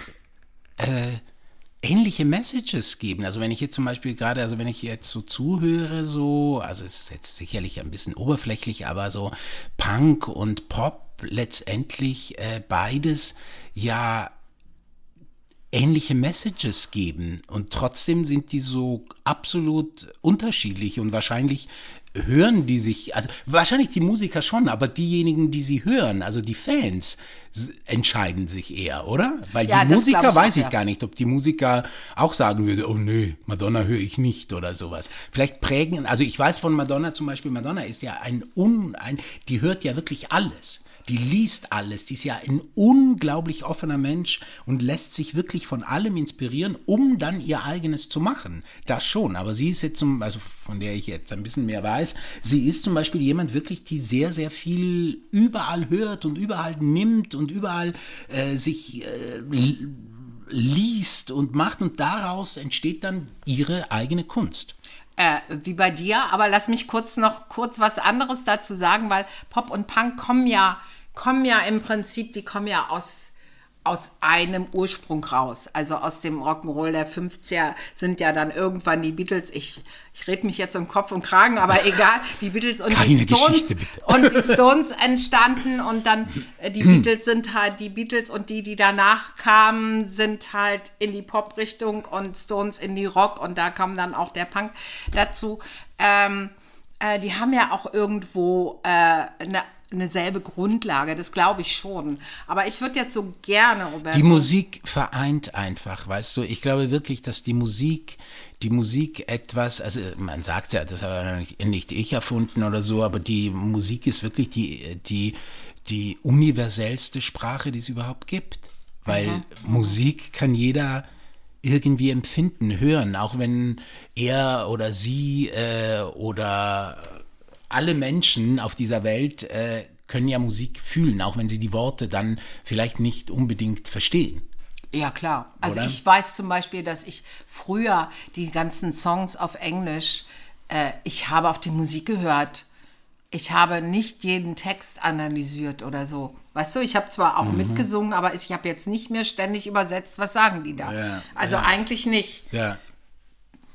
äh, ähnliche Messages geben. Also wenn ich jetzt zum Beispiel gerade, also wenn ich jetzt so zuhöre, so, also es ist jetzt sicherlich ein bisschen oberflächlich, aber so Punk und Pop letztendlich äh, beides ja ähnliche Messages geben und trotzdem sind die so absolut unterschiedlich und wahrscheinlich hören die sich, also wahrscheinlich die Musiker schon, aber diejenigen, die sie hören, also die Fans, entscheiden sich eher, oder? Weil Ja, die Musiker ich weiß auch, ich ja. gar nicht, ob die Musiker auch sagen würde, oh nee, Madonna höre ich nicht oder sowas. Vielleicht prägen, also ich weiß von Madonna zum Beispiel, Madonna ist ja ein, un, ein die hört ja wirklich alles. Die liest alles, die ist ja ein unglaublich offener Mensch und lässt sich wirklich von allem inspirieren, um dann ihr eigenes zu machen. Das schon, aber sie ist jetzt zum, also von der ich jetzt ein bisschen mehr weiß, sie ist zum Beispiel jemand wirklich, die sehr, sehr viel überall hört und überall nimmt und überall äh, sich äh, li- liest und macht und daraus entsteht dann ihre eigene Kunst. äh, wie bei dir, aber lass mich kurz noch kurz was anderes dazu sagen, weil Pop und Punk kommen ja, kommen ja im Prinzip, die kommen ja aus, aus einem Ursprung raus. Also aus dem Rock'n'Roll der 50er sind ja dann irgendwann die Beatles, ich, ich rede mich jetzt um Kopf und Kragen, aber (laughs) egal, die Beatles und Keine die Stones (laughs) und die Stones entstanden und dann äh, die Beatles sind halt die Beatles und die, die danach kamen, sind halt in die Pop-Richtung und Stones in die Rock und da kam dann auch der Punk dazu. Ähm, äh, die haben ja auch irgendwo äh, eine eine selbe Grundlage, das glaube ich schon. Aber ich würde jetzt so gerne, Roberto. Die Musik vereint einfach, weißt du. Ich glaube wirklich, dass die Musik, die Musik etwas, also man sagt ja, das habe nicht, nicht ich erfunden oder so, aber die Musik ist wirklich die, die, die universellste Sprache, die es überhaupt gibt. Weil Musik kann jeder irgendwie empfinden, hören, auch wenn er oder sie äh, oder alle Menschen auf dieser Welt äh, können ja Musik fühlen, auch wenn sie die Worte dann vielleicht nicht unbedingt verstehen. Ja, klar. Also Oder? ich weiß zum Beispiel, dass ich früher die ganzen Songs auf Englisch, äh, ich habe auf die Musik gehört. Ich habe nicht jeden Text analysiert oder so. Weißt du, ich habe zwar auch Mhm. mitgesungen, aber ich habe jetzt nicht mehr ständig übersetzt, was sagen die da. Ja, also ja. eigentlich nicht. Ja.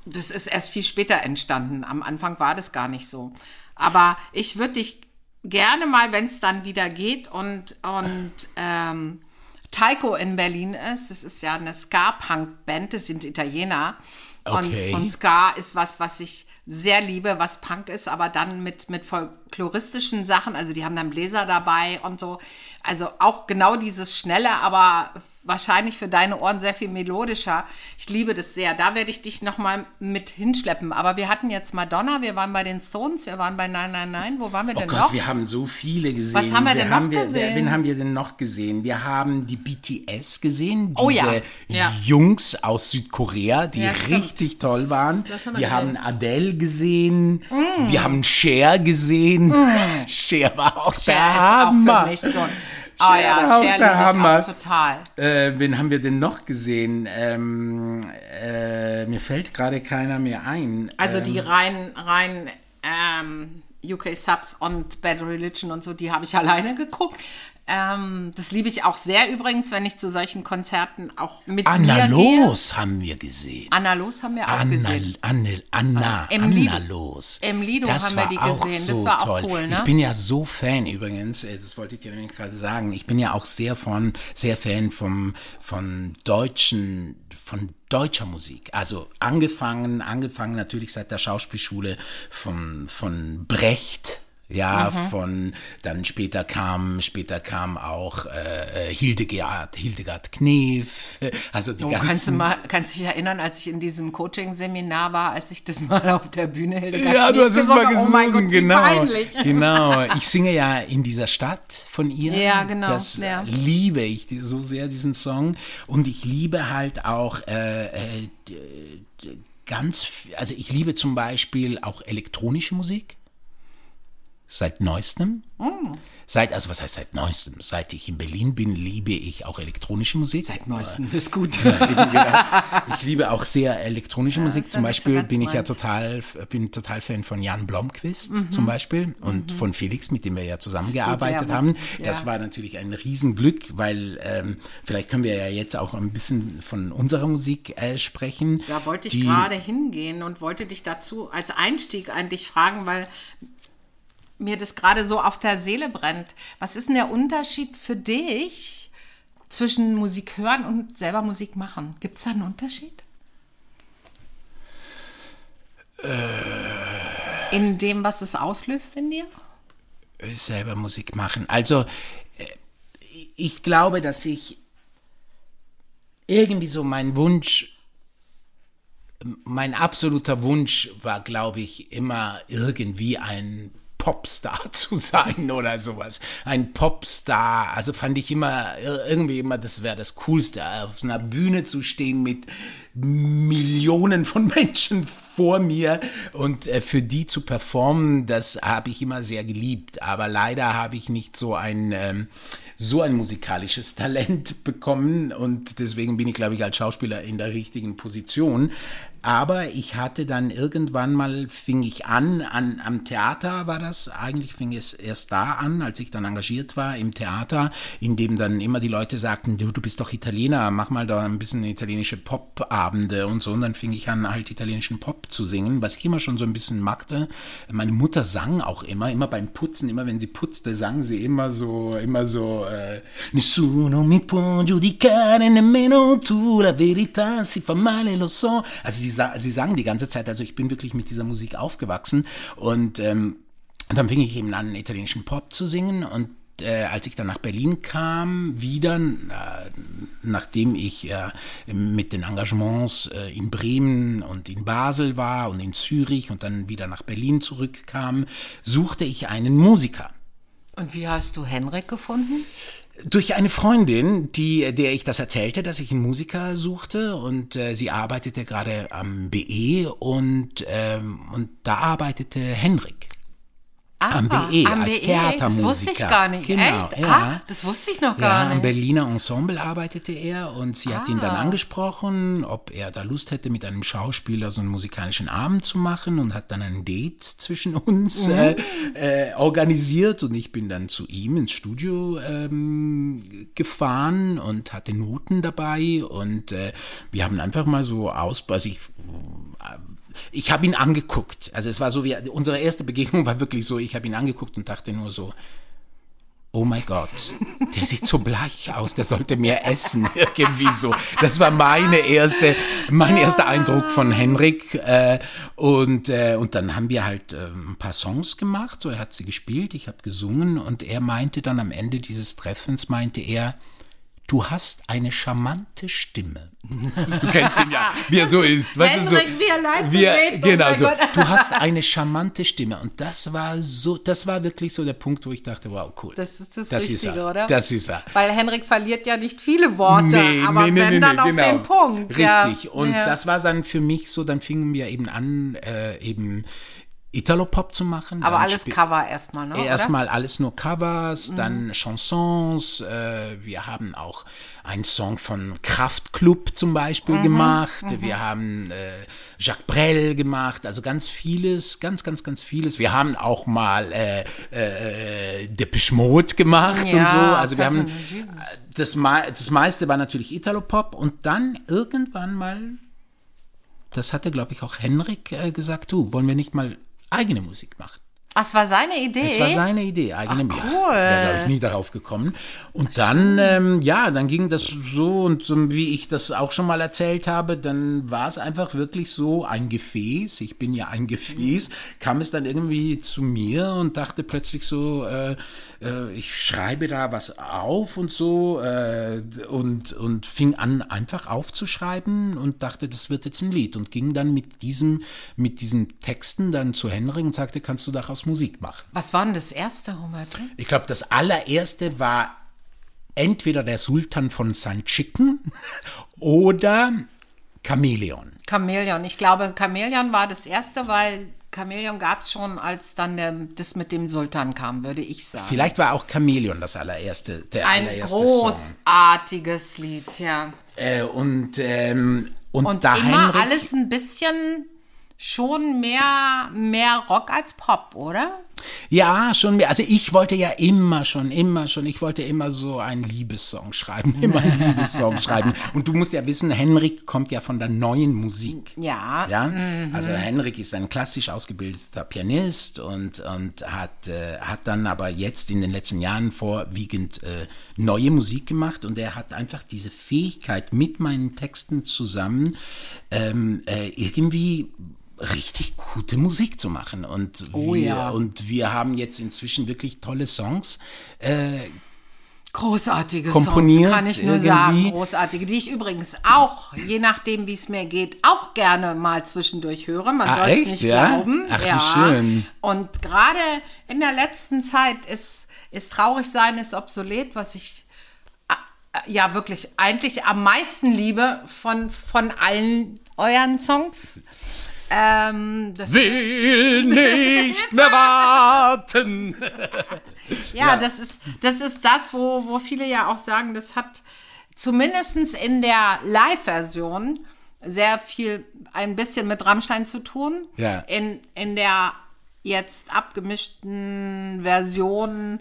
Das ist erst viel später entstanden. Am Anfang war das gar nicht so. Aber ich würde dich gerne mal, wenn es dann wieder geht und, und ähm, Taiko in Berlin ist, das ist ja eine Ska-Punk-Band, das sind Italiener. Okay. Und, und Ska ist was, was ich sehr liebe, was Punk ist, aber dann mit, mit folkloristischen Sachen, also die haben dann Bläser dabei und so. Also auch genau dieses Schnelle, aber wahrscheinlich für deine Ohren sehr viel melodischer. Ich liebe das sehr. Da werde ich dich nochmal mit hinschleppen. Aber wir hatten jetzt Madonna, wir waren bei den Stones, wir waren bei Nein, Nein, Nein. Wo waren wir Oh denn Gott, noch? wir haben so viele gesehen. Was haben wir denn noch wir, gesehen? Wen haben wir denn noch gesehen? Wir haben die BTS gesehen, diese Oh ja, ja. Jungs aus Südkorea, die Ja, richtig toll waren. Haben wir wir haben Adele gesehen, wir haben Cher gesehen. (laughs) Cher war auch Cher der ist auch für mich so. Oh Cher ja, Cher der Hammer. auch total. Äh, wen haben wir denn noch gesehen? Ähm, äh, mir fällt gerade keiner mehr ein. Also ähm, die rein, rein ähm, UK Subs und Bad Religion und so, die habe ich alleine geguckt. Ähm, das liebe ich auch sehr übrigens, wenn ich zu solchen Konzerten auch mit Anna mir gehe. Los haben wir gesehen. Anna Los haben wir auch Anna, gesehen. Anne, Anna, Im Anna Lido. los. Im Lido das haben wir die auch gesehen. So Das war auch toll. cool, ne? Ich bin ja so Fan übrigens, äh, das wollte ich dir nämlich gerade sagen. Ich bin ja auch sehr von, sehr Fan vom, von deutschen, von deutscher Musik. Also angefangen, angefangen natürlich seit der Schauspielschule von, von Brecht. Ja, Mhm. von dann später kam, später kam auch äh, äh, Hildegard, Hildegard Knef, (laughs) also die Oh, ganzen. kannst du mal, kannst dich erinnern, als ich in diesem Coaching-Seminar war, als ich das (laughs) mal auf der Bühne Hildegard Ja, du Knef hast es mal gesungen Oh mein Gott, genau. peinlich. (laughs) Genau. Ich singe ja in dieser Stadt von ihr. Ja, genau, Das ja. liebe ich so sehr, diesen Song. Und ich liebe halt auch äh, äh, ganz, also ich liebe zum Beispiel auch elektronische Musik. Seit neuestem. Seit, also was heißt seit neuestem? Seit ich in Berlin bin, liebe ich auch elektronische Musik. Seit neuestem ist gut. Ich liebe auch sehr elektronische Musik. Zum ja nicht so Beispiel bin ich ja total, bin total Fan von Jan Blomqvist zum Beispiel und von Felix, mit dem wir ja zusammengearbeitet Mhm. ja, haben. Das war natürlich ein Riesenglück, weil ähm, vielleicht können wir ja jetzt auch ein bisschen von unserer Musik äh, sprechen. Da wollte ich gerade hingehen und wollte dich dazu als Einstieg eigentlich fragen, weil mir das gerade so auf der Seele brennt. Was ist denn der Unterschied für dich zwischen Musik hören und selber Musik machen? Gibt es da einen Unterschied? In dem, was es auslöst in dir? äh, selber Musik machen. Also äh, ich glaube, dass ich irgendwie so mein Wunsch, mein absoluter Wunsch war, glaube ich, immer irgendwie ein Popstar (laughs) zu sein oder sowas. Ein Popstar. Also fand ich immer ir- irgendwie immer, das wäre das Coolste, auf einer Bühne zu stehen mit Millionen von (laughs) Menschen vor mir und äh, für die zu performen, das habe ich immer sehr geliebt. Aber leider habe ich nicht so ein ähm, so ein musikalisches Talent bekommen und deswegen bin ich, glaube ich, als Schauspieler in der richtigen Position. Aber ich hatte dann irgendwann mal, fing ich an, an, am Theater war das, eigentlich fing es erst da an, als ich dann engagiert war im Theater, in dem dann immer die Leute sagten, du, du bist doch Italiener, mach mal da ein bisschen italienische Popabende und so. Und dann fing ich an, halt italienischen Pop zu singen, was ich immer schon so ein bisschen machte. Meine Mutter sang auch immer, immer beim Putzen, immer wenn sie putzte, sang sie immer so, immer so, äh, Nessuno mi può giudicare, nemmeno tu, la verità si fa male, lo so. Also sie, sie sang die ganze Zeit, also ich bin wirklich mit dieser Musik aufgewachsen und ähm, dann fing ich eben an, italienischen Pop zu singen und äh, als ich dann nach Berlin kam, wieder, äh, nachdem ich äh, mit den Engagements in Bremen und in Basel war und in Zürich und dann wieder nach Berlin zurückkam, suchte ich einen Musiker. Und wie hast du Henrik gefunden? Durch eine Freundin, die, der ich das erzählte, dass ich einen Musiker suchte und äh, sie arbeitete gerade am BE und, ähm, und da arbeitete Henrik. Am BE, als Ah, Das wusste ich Theatermusiker. gar nicht. Genau, Echt? ja. Ah, das wusste ich noch Ja, gar am nicht. Berliner Ensemble arbeitete er und sie hat ihn dann Ah. angesprochen, ob er da Lust hätte, mit einem Schauspieler so einen musikalischen Abend zu machen und hat dann ein Date zwischen uns Mhm. äh, äh, organisiert und ich bin dann zu ihm ins Studio ähm, gefahren und hatte Noten dabei und äh, wir haben einfach mal so aus, also ich ich habe ihn angeguckt. Also es war so wie unsere erste Begegnung war wirklich so, ich habe ihn angeguckt und dachte nur so, oh mein Gott, der sieht so bleich aus, der sollte mehr essen (laughs) irgendwie so. Das war meine erste, mein erster Eindruck von Henrik äh, und äh, und dann haben wir halt äh, ein paar Songs gemacht. So er hat sie gespielt, ich habe gesungen und er meinte dann am Ende dieses Treffens meinte er Du hast eine charmante Stimme. (laughs) Du kennst ihn ja, wie er so ist. Weißt du, so, Henrik, wie er oh Genau so. Du hast (laughs) eine charmante Stimme. Und das war so, das war wirklich so der Punkt, wo ich dachte, wow, cool. Das ist das, das Richtige, ist er. oder? Das ist er. Weil Henrik verliert ja nicht viele Worte, aber wenn dann auf den Punkt. ja. genau. Richtig. Und ja. das war dann für mich so, dann fingen wir eben an, äh, eben Italo-Pop zu machen. aber alles Cover erstmal, ne? Mhm. Erstmal alles nur Covers, dann Chansons. Äh, wir haben auch einen Song von Kraftklub zum Beispiel Mhm, gemacht. Wir haben äh, Jacques Brel gemacht. Also ganz vieles, ganz, ganz, ganz vieles. Wir haben auch mal äh, äh, Depeche Mode gemacht und Ja, so. Also wir haben das, mei- das meiste war natürlich Italo-Pop und dann irgendwann mal, das hatte glaube ich auch Henrik äh, gesagt, du, wollen wir nicht mal eigene Musik machen? Was war seine Idee? Es war seine Idee, eigene Ach, ja, cool. Ich wäre, glaube ich, nie darauf gekommen. Und dann, ähm, ja, dann ging das so und so, wie ich das auch schon mal erzählt habe, dann war es einfach wirklich so ein Gefäß. Ich bin ja ein Gefäß. Kam es dann irgendwie zu mir und dachte plötzlich so, äh, äh, ich schreibe da was auf und so äh, und, und fing an, einfach aufzuschreiben und dachte, das wird jetzt ein Lied und ging dann mit diesem, mit diesen Texten dann zu Henrik und sagte, kannst du daraus Musik machen? Was war denn das erste, Humberto? Ich glaube, das allererste war entweder der Sultan von St. Chicken oder Chamäleon. Chamäleon. Ich glaube, Chamäleon war das erste, weil Chamäleon gab es schon, als dann der, das mit dem Sultan kam, würde ich sagen. Vielleicht war auch Chamäleon das allererste, der Ein allererste Song. großartiges Lied, ja. Äh, und, ähm, und, Und da immer Heinrich, alles ein bisschen schon mehr, mehr Rock als Pop, oder? Ja, schon mehr. Also ich wollte ja immer schon, immer schon, ich wollte immer so einen Liebessong schreiben, immer einen Liebessong (laughs) schreiben. Und du musst ja wissen, Henrik kommt ja von der neuen Musik. Ja. Ja, also Henrik ist ein klassisch ausgebildeter Pianist und, und hat, äh, hat dann aber jetzt in den letzten Jahren vorwiegend äh, neue Musik gemacht und er hat einfach diese Fähigkeit mit meinen Texten zusammen ähm, äh, irgendwie richtig gute Musik zu machen und Oh wir, ja. und wir haben jetzt inzwischen wirklich tolle Songs Großartige Komponiert Songs, kann ich nur irgendwie. sagen. Großartige, die ich übrigens auch, je nachdem, wie es mir geht, auch gerne mal zwischendurch höre. Man Ah, soll es nicht ja? glauben. Ach, wie schön. Und gerade in der letzten Zeit ist, ist traurig sein, ist obsolet, was ich äh, ja wirklich eigentlich am meisten liebe von, von allen euren Songs. Ähm, Will nicht mehr warten. (laughs) Ja, Ja. Das, ist, das ist das, wo, wo viele ja auch sagen, das hat zumindest in der Live-Version sehr viel, ein bisschen mit Rammstein zu tun. Ja. In, in der jetzt abgemischten Version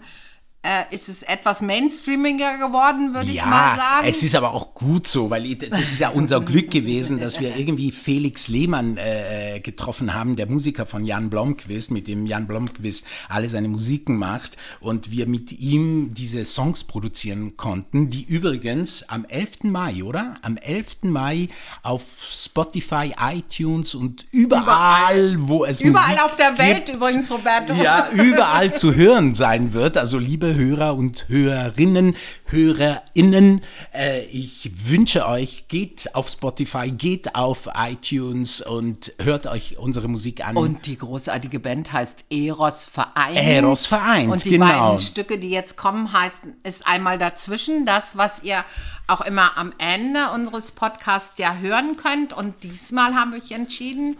äh, ist es etwas mainstreamiger geworden, würde ich mal Ja, sagen. es ist aber auch gut so, weil das ist ja unser (laughs) Glück gewesen, dass wir irgendwie Felix Lehmann äh, getroffen haben, der Musiker von Jan Blomqvist, mit dem Jan Blomqvist alle seine Musiken macht und wir mit ihm diese Songs produzieren konnten, die übrigens am 11. Mai, oder? Am 11. Mai auf Spotify, iTunes und überall, wo es Überall Musik auf der Welt gibt, übrigens, Roberto. Ja, überall zu hören sein wird. Also liebe Hörer und Hörerinnen, HörerInnen, äh, ich wünsche euch, geht auf Spotify, geht auf iTunes und hört euch unsere Musik an. Und die großartige Band heißt Eros Vereint. Eros Vereint, Und die genau. beiden Stücke, die jetzt kommen, heißen, ist einmal dazwischen das, was ihr auch immer am Ende unseres Podcasts ja hören könnt. Und diesmal habe ich entschieden,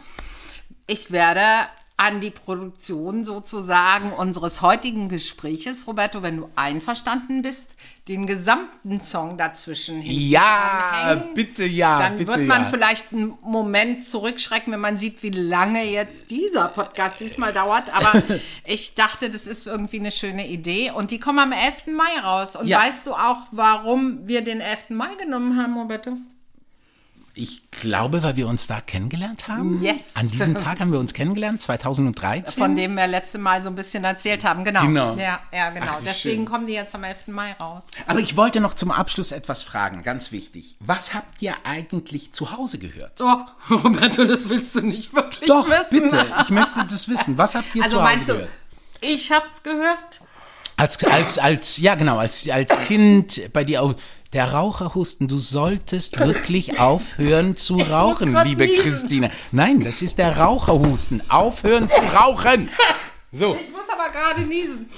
ich werde an die Produktion sozusagen unseres heutigen Gespräches, Roberto, wenn du einverstanden bist, den gesamten Song dazwischen ja, dranhängen. bitte ja, Dann bitte wird man ja. vielleicht einen Moment zurückschrecken, wenn man sieht, wie lange jetzt dieser Podcast diesmal dauert. Aber (laughs) ich dachte, das ist irgendwie eine schöne Idee. Und die kommen am 11. Mai raus. Und Ja. weißt du auch, warum wir den 11. Mai genommen haben, Roberto? Ich glaube, weil wir uns da kennengelernt haben. Yes. An diesem Tag haben wir uns kennengelernt, 2013. Von dem wir letzte Mal so ein bisschen erzählt haben. Genau. Genau. Ja, ja genau. Ach, Deswegen schön. kommen die jetzt am 11. Mai raus. Aber ich wollte noch zum Abschluss etwas fragen, ganz wichtig. Was habt ihr eigentlich zu Hause gehört? (laughs) So, Roberto, das willst du nicht wirklich Doch, wissen. bitte, ich möchte das wissen. Was habt ihr Also zu Hause meinst du, gehört? ich hab's gehört? Als, als, als, ja genau, als, als Kind bei dir auch. Der Raucherhusten, du solltest wirklich (laughs) aufhören zu rauchen, liebe niesen. Christine. Nein, das ist der Raucherhusten. Aufhören zu rauchen. (laughs) So, Ich muss aber gerade niesen.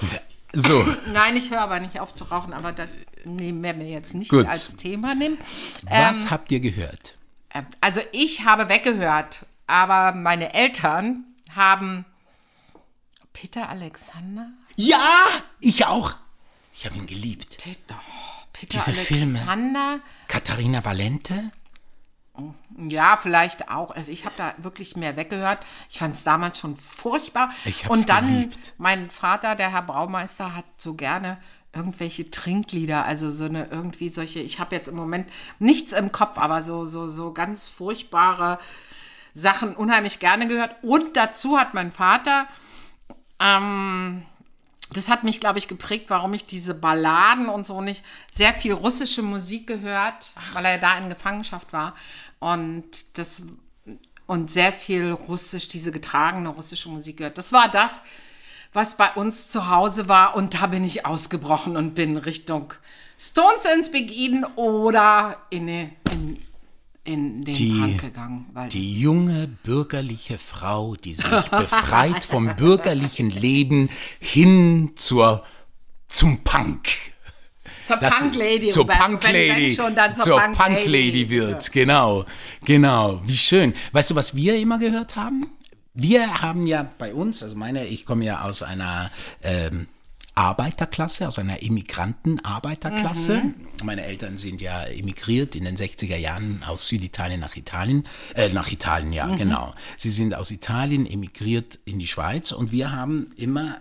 so. Nein, ich höre aber nicht auf zu rauchen, aber das nehmen wir mir jetzt nicht Gut. als Thema nehmen. Was habt ihr gehört? Äh, Also ich habe weggehört, aber meine Eltern haben Peter Alexander? Ja, ich auch. Ich habe ihn geliebt. Peter, oh, Peter Diese Filme. Alexander? Katharina Valente? Ja, vielleicht auch. Also ich habe da wirklich mehr weggehört. Ich fand es damals schon furchtbar. Ich hab's Und dann, geliebt. mein Vater, der Herr Braumeister, hat so gerne irgendwelche Trinklieder, also so eine irgendwie solche, ich habe jetzt im Moment nichts im Kopf, aber so, so, so ganz furchtbare Sachen unheimlich gerne gehört. Und dazu hat mein Vater, ähm, das hat mich, glaube ich, geprägt, warum ich diese Balladen und so nicht sehr viel russische Musik gehört, weil er da in Gefangenschaft war. Und das und sehr viel russisch, diese getragene russische Musik gehört. Das war das, was bei uns zu Hause war. Und da bin ich ausgebrochen und bin Richtung Stones ins Big oder in, in, in den Die- Punk gegangen. Weil Die junge bürgerliche Frau, die sich befreit (laughs) vom bürgerlichen Leben hin zur zum Punk. zur Das- Punk Lady, zur Roberto. Punk Wenn- wenn Lady, schon, dann zur, zur Punk, Punk Lady wird, genau, genau. Wie schön. Weißt du, was wir immer gehört haben? wir haben ja bei uns, also meine, ich komme ja aus einer ähm, Arbeiterklasse, aus einer Immigranten-Arbeiterklasse. Mhm. Meine Eltern sind ja emigriert in den 60er Jahren aus Süditalien nach Italien, äh, nach Italien, ja, mhm. genau. Sie sind aus Italien emigriert in die Schweiz und wir haben immer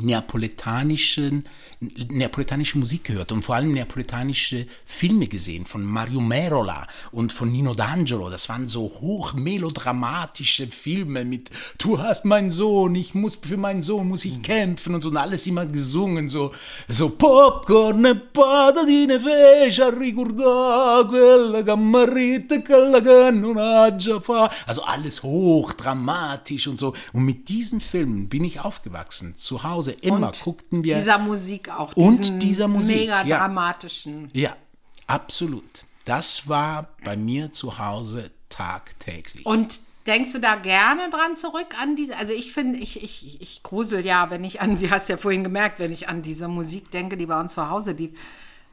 neapolitanischen neapolitanische Musik gehört und vor allem neapolitanische Filme gesehen von Mario Merola und von Nino D'Angelo. Das waren so hochmelodramatische Filme mit Du hast meinen Sohn, ich muss für meinen Sohn muss ich kämpfen und so und alles immer gesungen so so Popcorn patatine fece ricordare quella cammarita che la cannonaggia fa. Also alles hochdramatisch und so und mit diesen Filmen bin ich aufgewachsen. Zu Hause immer und guckten wir dieser Musik auch. Und dieser Musik. Mega dramatischen. Ja. ja, absolut. Das war bei mir zu Hause tagtäglich. Und denkst du da gerne dran zurück an diese? Also ich finde, ich, ich, ich grusel ja, wenn ich an, (laughs) wie hast ja vorhin gemerkt, wenn ich an diese Musik denke, die bei uns zu Hause lief.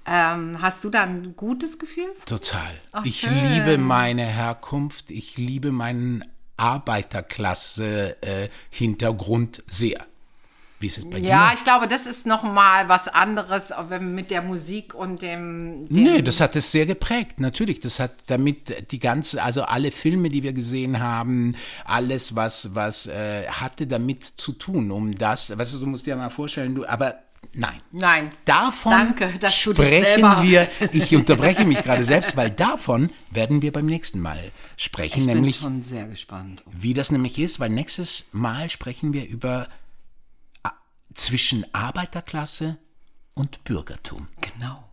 Ähm, hast du da ein gutes Gefühl? Total. Ach, ich schön. liebe meine Herkunft, ich liebe meinen Arbeiterklasse-Hintergrund äh, sehr. Wie ist es bei ja, dir? Ja, ich glaube, das ist noch mal was anderes mit der Musik und dem, dem. Nee, das hat es sehr geprägt, natürlich. Das hat damit die ganze, also alle Filme, die wir gesehen haben, alles, was, was äh, hatte damit zu tun, um das, weißt du, du musst dir mal vorstellen, du, aber Nein. Nein. Davon Danke, dass sprechen wir. (laughs) Ich unterbreche mich gerade selbst, weil davon werden wir beim nächsten Mal sprechen. Ich nämlich, bin schon sehr gespannt. Wie das nämlich ist, weil nächstes Mal sprechen wir über zwischen Arbeiterklasse und Bürgertum. Genau.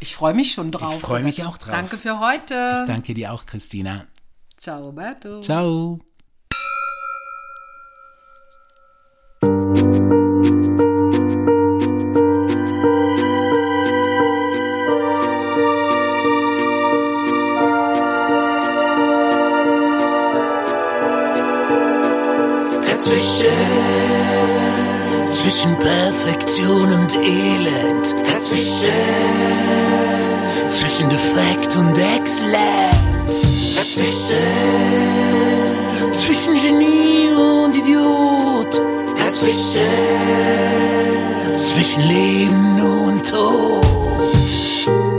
Ich freue mich schon drauf. Ich freue mich auch drauf. Danke für heute. Ich danke dir auch, Christina. Ciao, Roberto. Ciao. Und Elend, dazwischen, zwischen Defekt und Exzellenz, dazwischen, zwischen Genie und Idiot, dazwischen, zwischen Leben und Tod.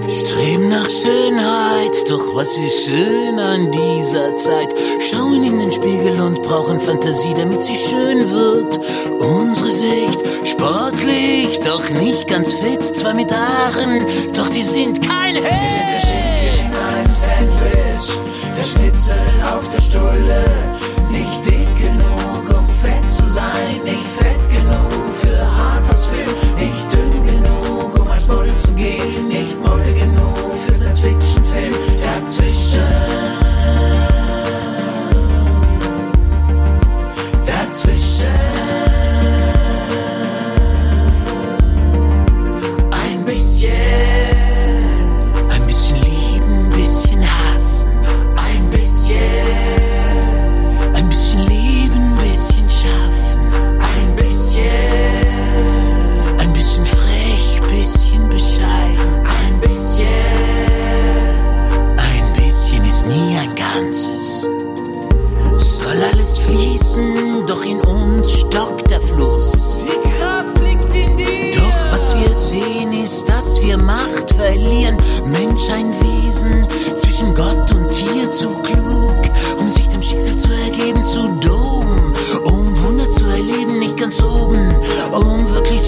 Streben nach Schönheit, doch was ist schön an dieser Zeit? Schauen in den Spiegel und brauchen Fantasie, damit sie schön wird. Unsere Sicht sportlich, doch nicht ganz fit, zwar mit Haaren, doch die sind kein Hit. Wir sind der Schinken in einem Sandwich, der Schnitzel auf der Stulle, nicht dick genug, um fett zu sein, nicht fett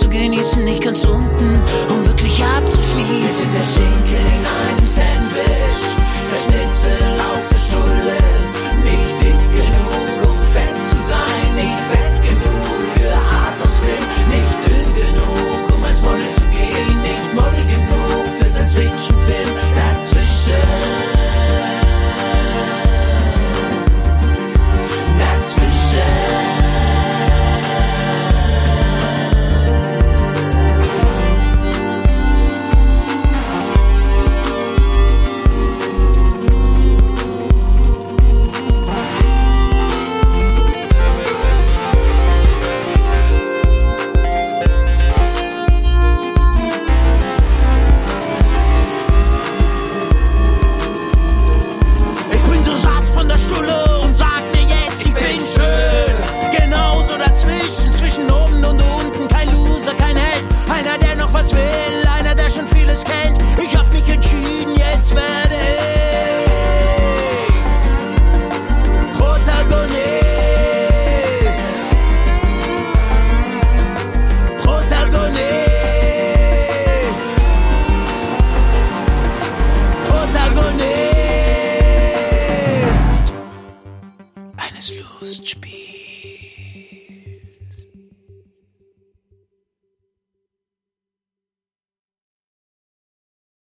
Film dazwischen.